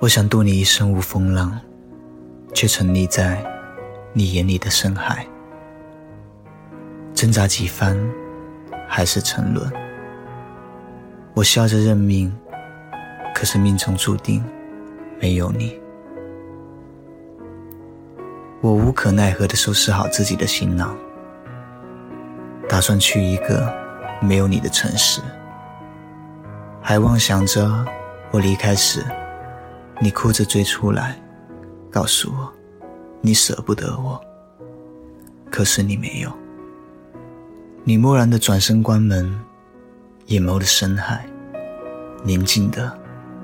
我想渡你一生无风浪，却沉溺在你眼里的深海，挣扎几番，还是沉沦。我笑着认命，可是命中注定没有你。我无可奈何地收拾好自己的行囊，打算去一个没有你的城市，还妄想着我离开时，你哭着追出来，告诉我你舍不得我。可是你没有，你漠然的转身关门。眼眸的深海，宁静的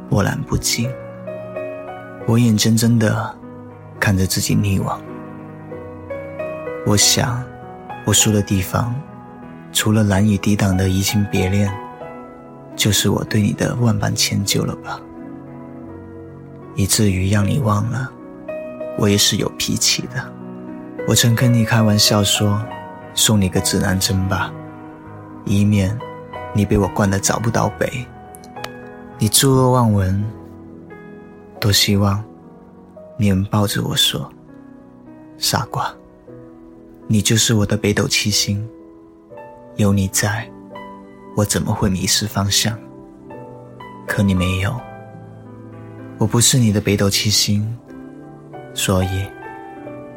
波澜不惊。我眼睁睁的看着自己溺亡。我想，我输的地方，除了难以抵挡的移情别恋，就是我对你的万般迁就了吧。以至于让你忘了，我也是有脾气的。我曾跟你开玩笑说，送你个指南针吧，以免。你被我惯得找不到北，你诸恶妄闻，多希望你能抱着我说：“傻瓜，你就是我的北斗七星，有你在，我怎么会迷失方向？”可你没有，我不是你的北斗七星，所以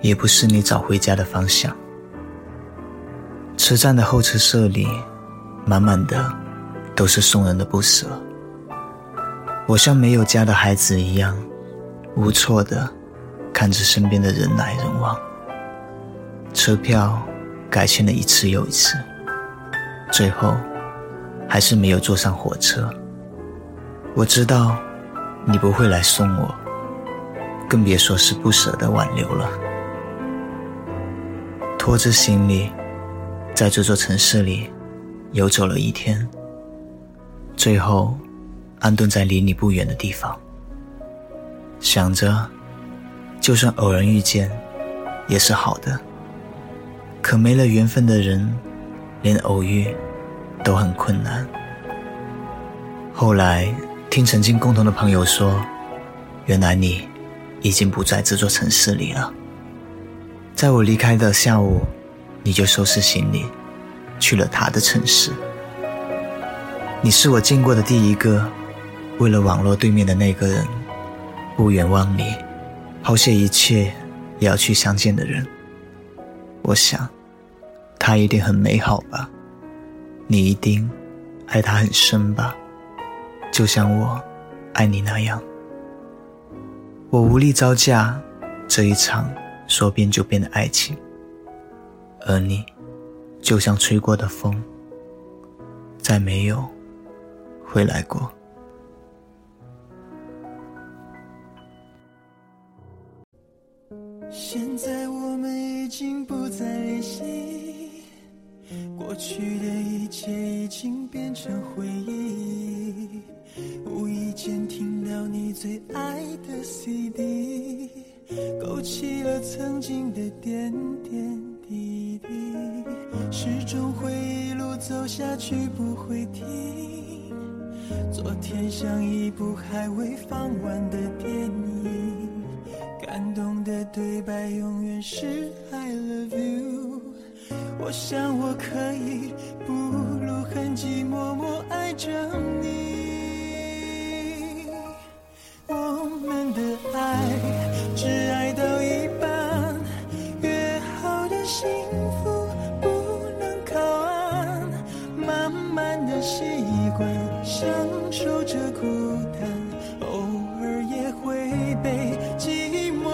也不是你找回家的方向。车站的候车室里。满满的都是送人的不舍。我像没有家的孩子一样，无措的看着身边的人来人往。车票改签了一次又一次，最后还是没有坐上火车。我知道你不会来送我，更别说是不舍得挽留了。拖着行李，在这座城市里。游走了一天，最后安顿在离你不远的地方，想着，就算偶然遇见，也是好的。可没了缘分的人，连偶遇都很困难。后来听曾经共同的朋友说，原来你已经不在这座城市里了。在我离开的下午，你就收拾行李。去了他的城市。你是我见过的第一个，为了网络对面的那个人，不远万里，抛下一切也要去相见的人。我想，他一定很美好吧？你一定爱他很深吧？就像我爱你那样。我无力招架这一场说变就变的爱情，而你。就像吹过的风，再没有回来过。现在我们已经不再联系，过去的一切已经变成回忆。无意间听到你最爱的 CD，勾起了曾经的点点滴滴。始终会一路走下去，不会停。昨天像一部还未放完的电影，感动的对白永远是 I love you。我想我可以不露痕迹，默默爱着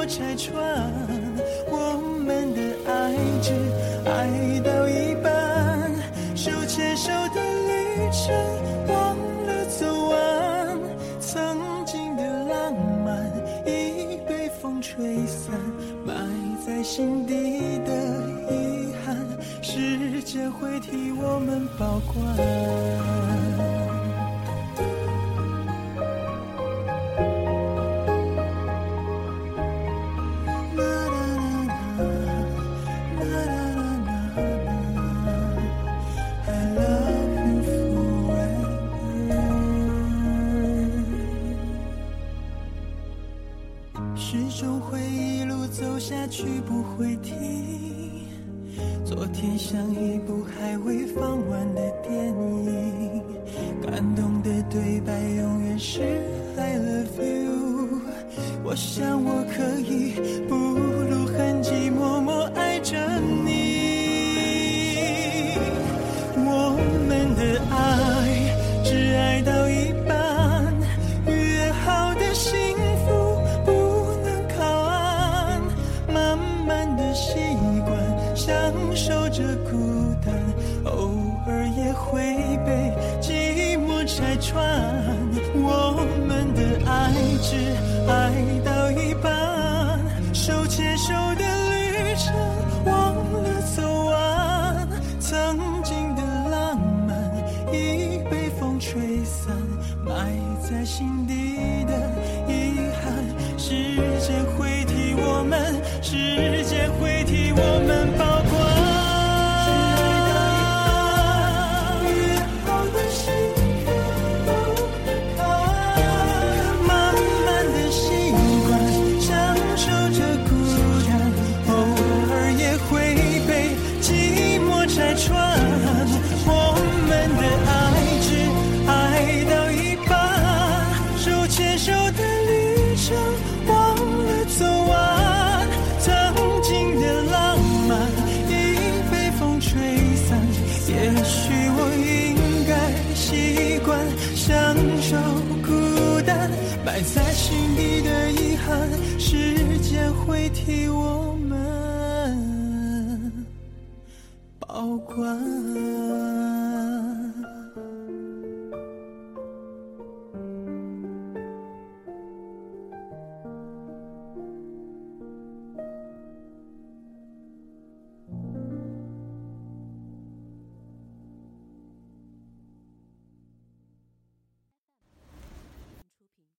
拆穿。我们的爱只爱到一半，手牵手的旅程忘了走完，曾经的浪漫已被风吹散，埋在心底的遗憾，时间会替我们保管。始终会一路走下去不会停。昨天像一部还未放完的电影感动的对白永远是 i love you 我想我可以不被寂寞拆穿我们的爱只爱到替我们保管。